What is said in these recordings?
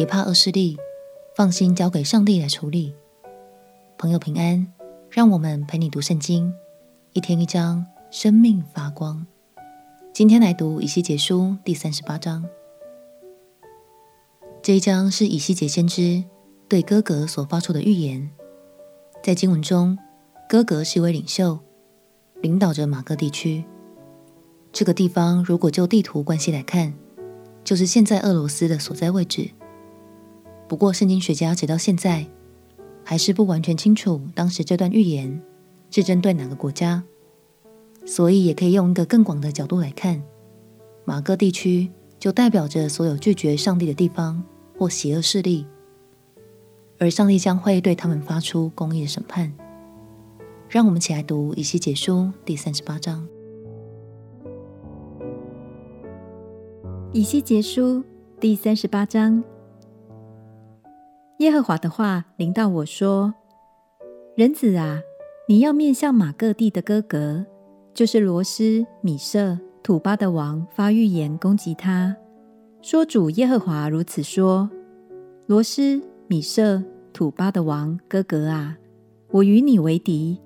别怕恶势力，放心交给上帝来处理。朋友平安，让我们陪你读圣经，一天一章，生命发光。今天来读以西结书第三十八章。这一章是以西结先知对歌革所发出的预言。在经文中，歌革是一位领袖，领导着马各地区。这个地方，如果就地图关系来看，就是现在俄罗斯的所在位置。不过，圣经学家直到现在还是不完全清楚当时这段预言是针对哪个国家，所以也可以用一个更广的角度来看，马各地区就代表着所有拒绝上帝的地方或邪恶势力，而上帝将会对他们发出公义的审判。让我们一起来读以西结书第三十八章。以西结书第三十八章，耶和华的话临到我说：“人子啊，你要面向马各地的哥哥，就是罗斯、米舍、土巴的王发预言攻击他，说：主耶和华如此说：罗斯、米舍、土巴的王哥哥啊，我与你为敌，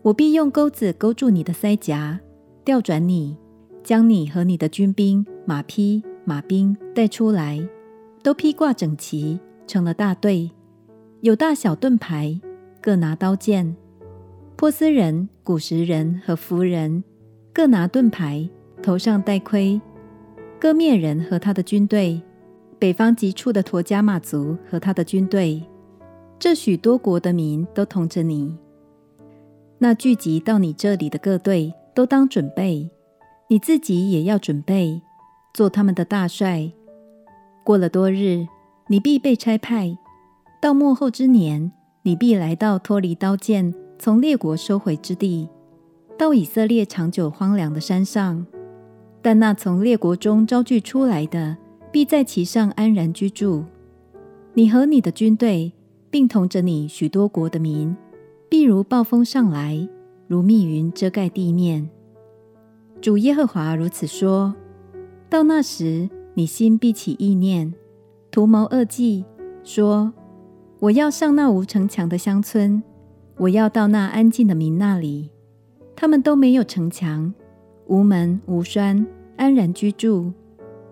我必用钩子勾住你的腮颊，调转你。”将你和你的军兵、马匹、马兵带出来，都披挂整齐，成了大队，有大小盾牌，各拿刀剑。波斯人、古实人和弗人各拿盾牌，头上戴盔。歌篾人和他的军队，北方极处的陀迦玛族和他的军队，这许多国的民都同着你。那聚集到你这里的各队，都当准备。你自己也要准备做他们的大帅。过了多日，你必被差派。到末后之年，你必来到脱离刀剑、从列国收回之地，到以色列长久荒凉的山上。但那从列国中招聚出来的，必在其上安然居住。你和你的军队，并同着你许多国的民，必如暴风上来，如密云遮盖地面。主耶和华如此说：到那时，你心必起意念，图谋恶计，说：我要上那无城墙的乡村，我要到那安静的民那里。他们都没有城墙，无门无栓，安然居住。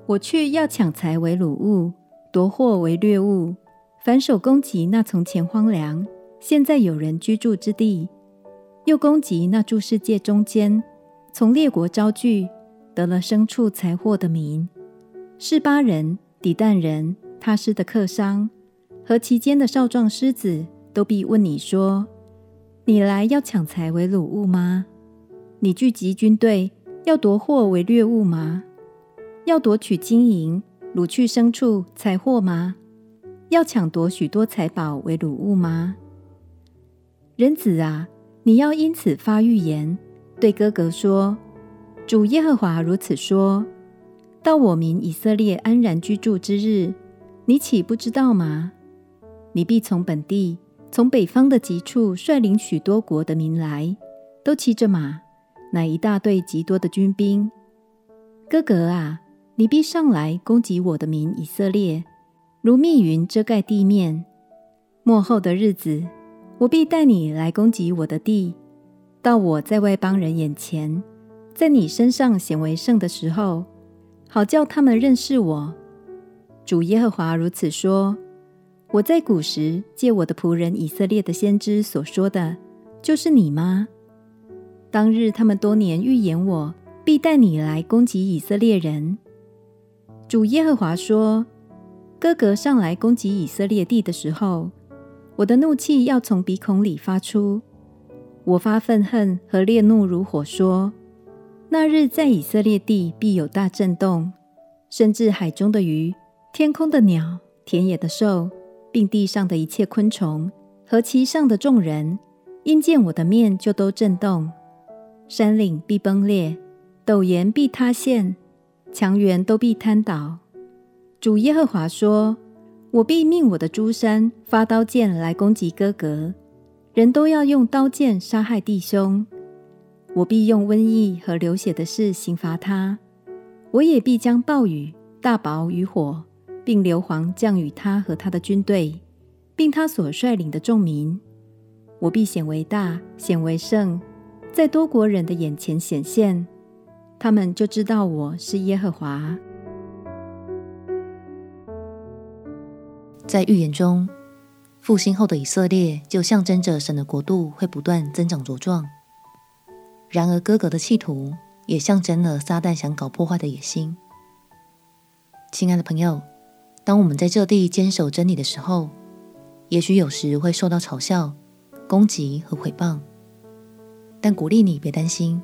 我却要抢财为掳物，夺货为掠物，反手攻击那从前荒凉、现在有人居住之地，又攻击那住世界中间。从列国招聚，得了牲畜财货的民，是巴人、底但人、他施的客商和其间的少壮狮子，都必问你说：“你来要抢财为掳物吗？你聚集军队要夺货为掠物吗？要夺取金银，掳去牲畜财货吗？要抢夺许多财宝为掳物吗？人子啊，你要因此发预言。”对哥哥说：“主耶和华如此说：到我民以色列安然居住之日，你岂不知道吗？你必从本地，从北方的极处率领许多国的民来，都骑着马，乃一大队极多的军兵。哥哥啊，你必上来攻击我的民以色列，如密云遮盖地面。末后的日子，我必带你来攻击我的地。”到我在外邦人眼前，在你身上显为圣的时候，好叫他们认识我。主耶和华如此说：我在古时借我的仆人以色列的先知所说的，就是你吗？当日他们多年预言我，必带你来攻击以色列人。主耶和华说：哥哥上来攻击以色列地的时候，我的怒气要从鼻孔里发出。我发愤恨和烈怒如火，说：那日在以色列地必有大震动，甚至海中的鱼、天空的鸟、田野的兽，并地上的一切昆虫和其上的众人，因见我的面就都震动。山岭必崩裂，陡岩必塌陷，墙垣都必坍倒。主耶和华说：我必命我的诸山发刀剑来攻击哥哥。人都要用刀剑杀害弟兄，我必用瘟疫和流血的事刑罚他。我也必将暴雨、大雹与火并硫磺降与他和他的军队，并他所率领的众民。我必显为大，显为圣，在多国人的眼前显现，他们就知道我是耶和华。在预言中，复兴后的以色列就象征着神的国度会不断增长茁壮。然而，哥哥的企图也象征了撒旦想搞破坏的野心。亲爱的朋友，当我们在这地坚守真理的时候，也许有时会受到嘲笑、攻击和毁谤，但鼓励你别担心，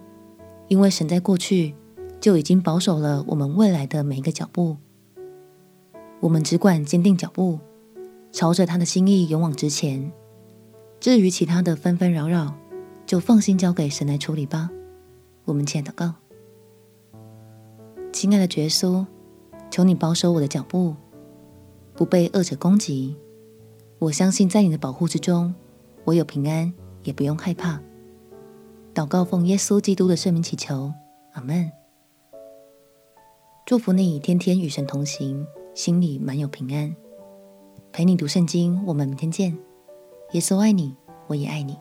因为神在过去就已经保守了我们未来的每一个脚步。我们只管坚定脚步。朝着他的心意勇往直前。至于其他的纷纷扰扰，就放心交给神来处理吧。我们且祷告：亲爱的耶稣，求你保守我的脚步，不被恶者攻击。我相信在你的保护之中，我有平安，也不用害怕。祷告奉耶稣基督的圣名祈求，阿门。祝福你天天与神同行，心里满有平安。陪你读圣经，我们明天见。耶稣爱你，我也爱你。